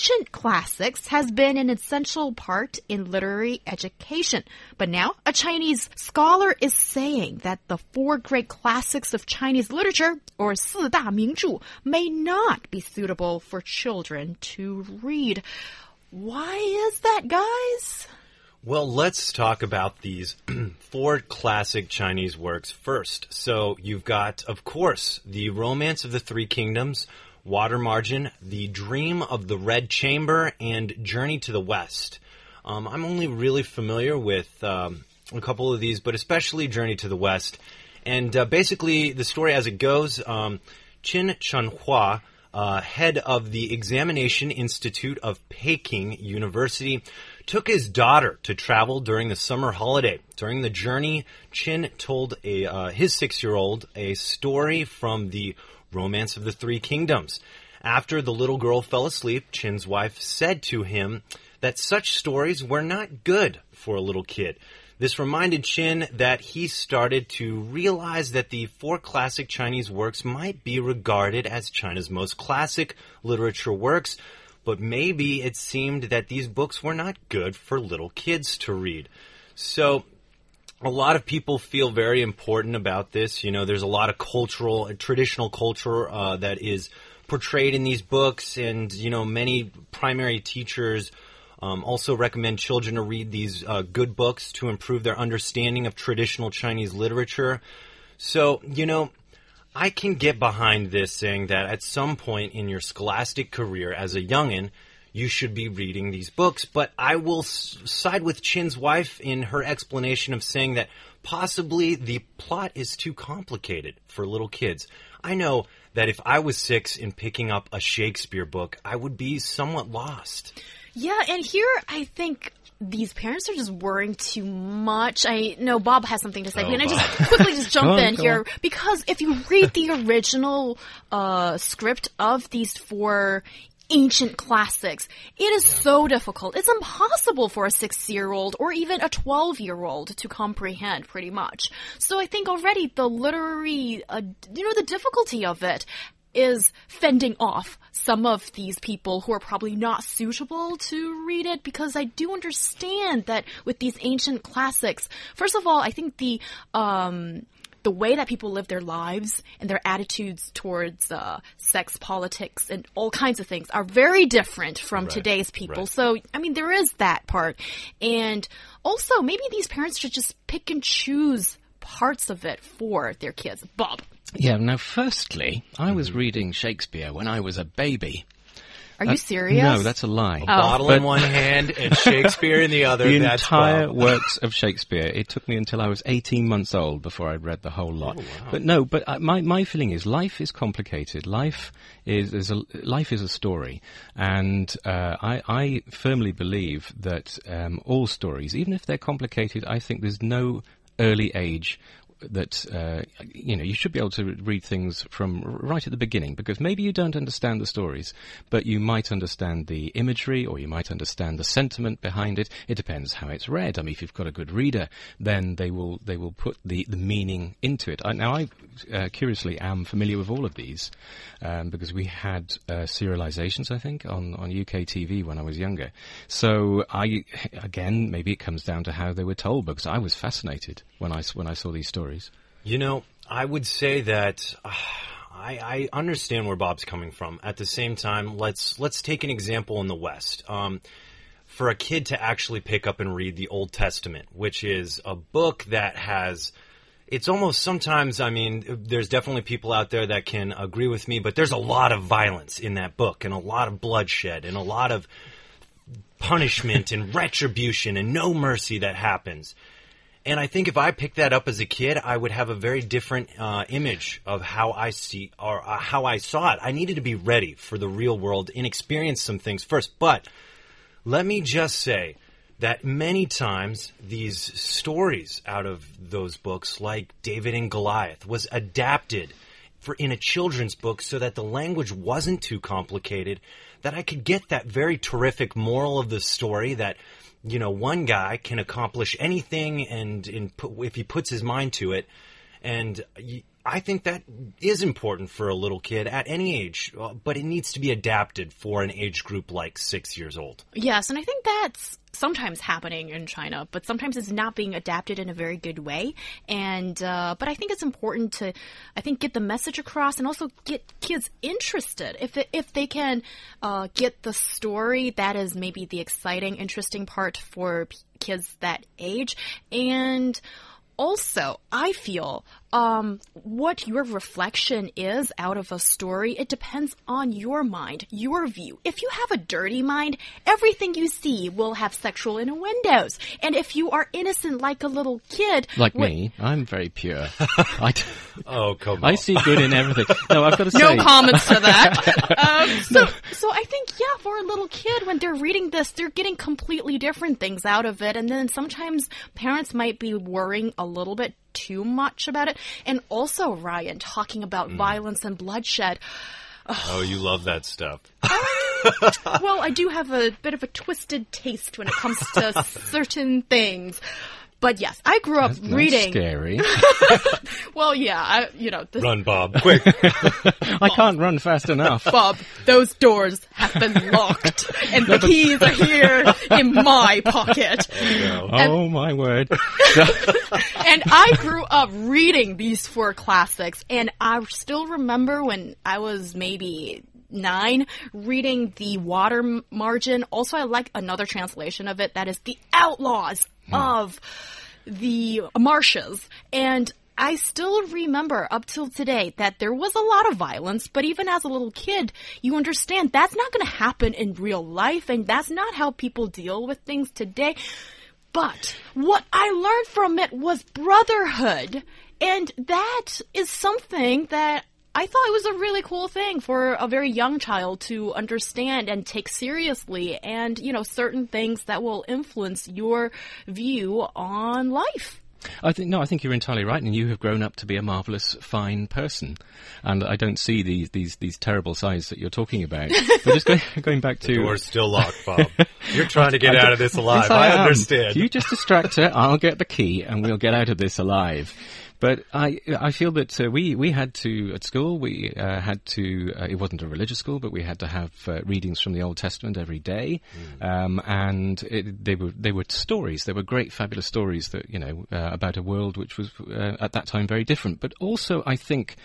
ancient classics has been an essential part in literary education. But now, a Chinese scholar is saying that the four great classics of Chinese literature, or 四大名着, may not be suitable for children to read. Why is that, guys? Well, let's talk about these four classic Chinese works first. So, you've got, of course, The Romance of the Three Kingdoms, Water Margin, The Dream of the Red Chamber, and Journey to the West. Um, I'm only really familiar with um, a couple of these, but especially Journey to the West. And uh, basically, the story as it goes um, Qin Shanhua, uh, head of the Examination Institute of Peking University, took his daughter to travel during the summer holiday. During the journey, Qin told a, uh, his six year old a story from the Romance of the Three Kingdoms. After the little girl fell asleep, Qin's wife said to him that such stories were not good for a little kid. This reminded Qin that he started to realize that the four classic Chinese works might be regarded as China's most classic literature works, but maybe it seemed that these books were not good for little kids to read. So a lot of people feel very important about this. You know, there's a lot of cultural, traditional culture uh, that is portrayed in these books, and you know, many primary teachers um, also recommend children to read these uh, good books to improve their understanding of traditional Chinese literature. So, you know, I can get behind this saying that at some point in your scholastic career as a youngin', you should be reading these books. But I will s- side with Qin's wife in her explanation of saying that possibly the plot is too complicated for little kids. I know that if I was six and picking up a Shakespeare book, I would be somewhat lost. Yeah, and here I think these parents are just worrying too much. I know Bob has something to say. Oh, Can I just quickly just jump on, in here? on. Because if you read the original uh, script of these four ancient classics, it is so difficult. It's impossible for a six-year-old or even a twelve-year-old to comprehend, pretty much. So I think already the literary, uh, you know, the difficulty of it is fending off some of these people who are probably not suitable to read it because I do understand that with these ancient classics, first of all, I think the um the way that people live their lives and their attitudes towards uh, sex politics and all kinds of things are very different from Right, today's people. right. So, I mean, there is that part. And also, maybe these parents should just pick and choose parts of it for their kids. Bob, Yeah, now, firstly, I was reading Shakespeare when I was a baby. Are you serious? No, that's a lie. Bottle But- in one hand and Shakespeare in the other. the That's entire Bob. works of Shakespeare. It took me until I was 18 months old before I'd read the whole lot. But no, but uh, my my feeling is life is complicated. Life is, is a life is a story, and uh, I I firmly believe that um, all stories, even if they're complicated, I think there's no early age that uh, you know you should be able to read things from right at the beginning because maybe you don't understand the stories, but you might understand the imagery or you might understand the sentiment behind it. It depends how it's read. I mean, if you've got a good reader, then they will they will put the, the meaning into it. I, now, I uh, curiously am familiar with all of these um, because we had uh, serializations, I think, on on UK TV when I was younger. So I again maybe it comes down to how they were told because I was fascinated when I when I saw these stories. You know, I would say that uh, I, I understand where Bob's coming from. At the same time, let's let's take an example in the West. Um, for a kid to actually pick up and read the Old Testament, which is a book that has it's almost sometimes, I mean, there's definitely people out there that can agree with me, but there's a lot of violence in that book and a lot of bloodshed and a lot of punishment and retribution and no mercy that happens. And I think if I picked that up as a kid, I would have a very different uh, image of how I see or uh, how I saw it. I needed to be ready for the real world and experience some things first. But let me just say that many times these stories out of those books, like David and Goliath, was adapted for in a children's book so that the language wasn't too complicated, that I could get that very terrific moral of the story that you know one guy can accomplish anything and in, if he puts his mind to it. And I think that is important for a little kid at any age, uh, but it needs to be adapted for an age group like six years old. Yes, and I think that's sometimes happening in China, but sometimes it's not being adapted in a very good way. And uh, but I think it's important to, I think, get the message across and also get kids interested. If it, if they can uh, get the story, that is maybe the exciting, interesting part for kids that age, and also, I feel um, what your reflection is out of a story, it depends on your mind, your view. If you have a dirty mind, everything you see will have sexual innuendos. And if you are innocent like a little kid, like me, I'm very pure. I oh come on! I see good in everything. No, I've got to say, no comments to that. um, so, so I think yeah, for a little kid, when they're reading this, they're getting completely different things out of it, and then sometimes parents might be worrying a little bit too much about it. And also, Ryan, talking about mm. violence and bloodshed. Oh, you love that stuff. well, I do have a bit of a twisted taste when it comes to certain things. But yes, I grew up That's reading. Scary. well, yeah, I, you know. This... Run, Bob, quick! I can't run fast enough. Bob, those doors have been locked, and the keys are here in my pocket. Oh, oh my word! and I grew up reading these four classics, and I still remember when I was maybe nine, reading the water margin. Also, I like another translation of it that is the outlaws hmm. of the marshes. And I still remember up till today that there was a lot of violence, but even as a little kid, you understand that's not going to happen in real life, and that's not how people deal with things today. But what I learned from it was brotherhood. And that is something that I thought it was a really cool thing for a very young child to understand and take seriously and, you know, certain things that will influence your view on life. I think no, I think you're entirely right, and you have grown up to be a marvelous, fine person. And I don't see these these these terrible sides that you're talking about. but just going, going back to the door's still locked, Bob. you're trying to get out of this alive. Yes, I, I understand. You just distract her. I'll get the key, and we'll get out of this alive. But I, I feel that uh, we, we had to, at school, we uh, had to, uh, it wasn't a religious school, but we had to have uh, readings from the Old Testament every day. Mm. Um, and it, they were, they were stories. They were great, fabulous stories that, you know, uh, about a world which was, uh, at that time, very different. But also, I think,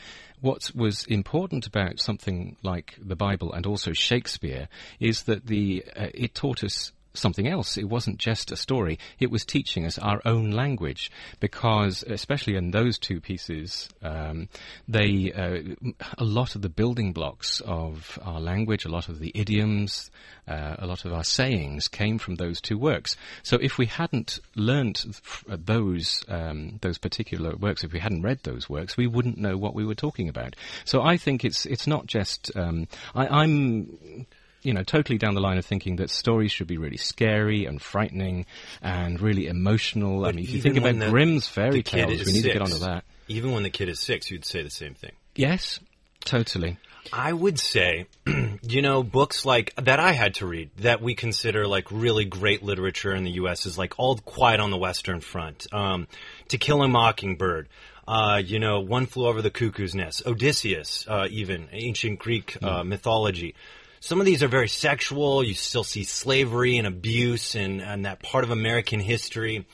what was important about something like the Bible and also Shakespeare is that the uh, it taught us something else. It wasn't just a story. It was teaching us our own language because, especially in those two pieces, um, they uh, a lot of the building blocks of our language, a lot of the idioms, uh, a lot of our sayings came from those two works. So if we hadn't learnt uh, those um, those particular works, if we hadn't read those works, we wouldn't know what we were talking about. So I think it's it's not just um, I, I'm you know, totally down the line of thinking that stories should be really scary and frightening and really emotional. But I mean, if you think about the, Grimm's fairy tales, we need six, to get onto that. Even when the kid is six, you'd say the same thing. Yes, totally. I would say, you know, books like that I had to read that we consider like really great literature in the U.S. is like All Quiet on the Western Front, um, To Kill a Mockingbird. Uh, you know, One Flew Over the Cuckoo's Nest, Odysseus, uh, even ancient Greek uh, mm. mythology some of these are very sexual. You still see slavery and abuse and, and that part of American history.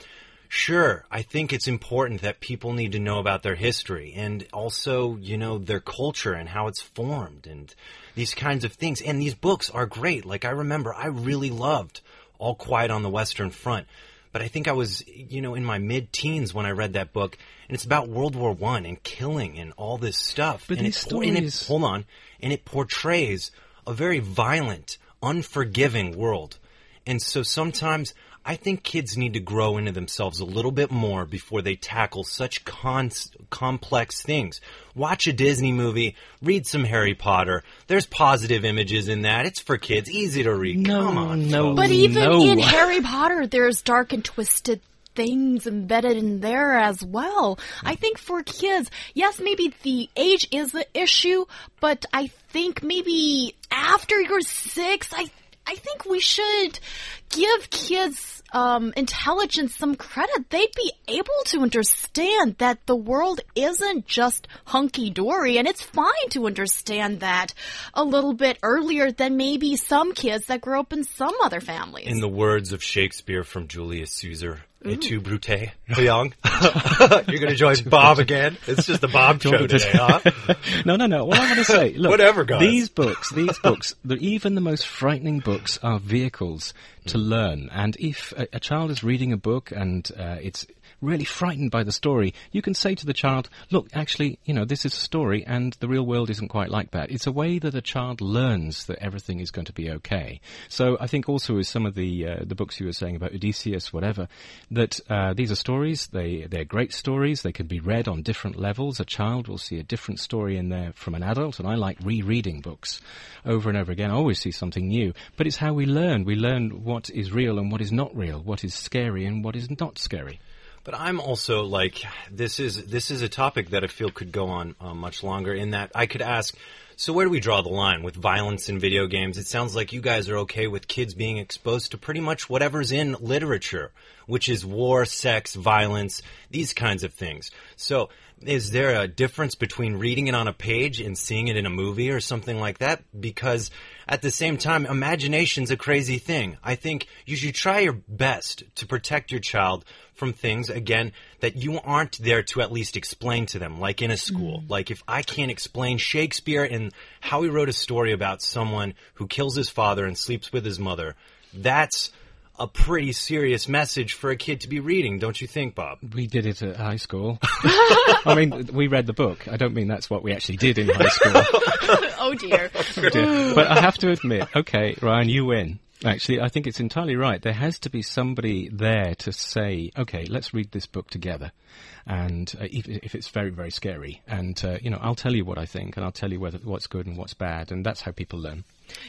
Sure, I think it's important that people need to know about their history and also, you know, their culture and how it's formed and these kinds of things. And these books are great. Like I remember I really loved All Quiet on the Western Front. But I think I was, you know, in my mid teens when I read that book, and it's about World War One and killing and all this stuff. But and these it, stories... and it, hold on, and it portrays a very violent, unforgiving world. And so sometimes I think kids need to grow into themselves a little bit more before they tackle such con- complex things. Watch a Disney movie, read some Harry Potter. There's positive images in that. It's for kids, easy to read. No, Come on, no. folks. But even no. in Harry Potter, there's dark and twisted things embedded in there as well. I think for kids, yes, maybe the age is the issue, but I think maybe after you're six, I I think we should give kids um, intelligence some credit. They'd be able to understand that the world isn't just hunky dory, and it's fine to understand that a little bit earlier than maybe some kids that grow up in some other families. In the words of Shakespeare from Julius Caesar, Et tu, Brute? Young? You're going to join Bob again? It's just the Bob show today, huh? no, no, no. What I want to say, look, Whatever, guys. These books, these books, even the most frightening books are vehicles to learn. And if a, a child is reading a book and uh, it's really frightened by the story, you can say to the child, look, actually, you know, this is a story and the real world isn't quite like that. It's a way that a child learns that everything is going to be okay. So I think also with some of the, uh, the books you were saying about Odysseus, whatever, that uh, these are stories, they, they're great stories, they can be read on different levels. A child will see a different story in there from an adult, and I like rereading books over and over again. I always see something new. But it's how we learn. We learn what is real and what is not real, what is scary and what is not scary. But I'm also like this is this is a topic that I feel could go on uh, much longer. In that I could ask, so where do we draw the line with violence in video games? It sounds like you guys are okay with kids being exposed to pretty much whatever's in literature, which is war, sex, violence, these kinds of things. So is there a difference between reading it on a page and seeing it in a movie or something like that? Because at the same time, imagination's a crazy thing. I think you should try your best to protect your child from things, again, that you aren't there to at least explain to them, like in a school. Mm. Like if I can't explain Shakespeare and how he wrote a story about someone who kills his father and sleeps with his mother, that's a pretty serious message for a kid to be reading, don't you think, Bob? We did it at high school. I mean, we read the book. I don't mean that's what we actually did in high school. oh dear. but I have to admit, okay, Ryan, you win. Actually, I think it's entirely right. There has to be somebody there to say, okay, let's read this book together. And uh, if, if it's very, very scary. And, uh, you know, I'll tell you what I think and I'll tell you whether, what's good and what's bad. And that's how people learn.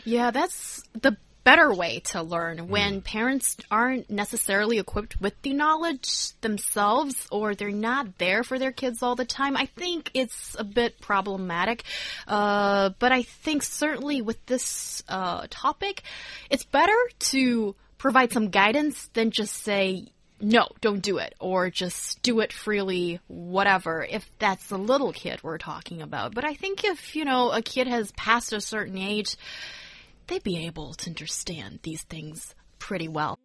Yeah, that's the better way to learn when parents aren't necessarily equipped with the knowledge themselves or they're not there for their kids all the time. I think it's a bit problematic. Uh, but I think certainly with this uh, topic, it's better to provide some guidance than just say, no, don't do it, or just do it freely, whatever, if that's the little kid we're talking about. But I think if, you know, a kid has passed a certain age, they'd be able to understand these things pretty well.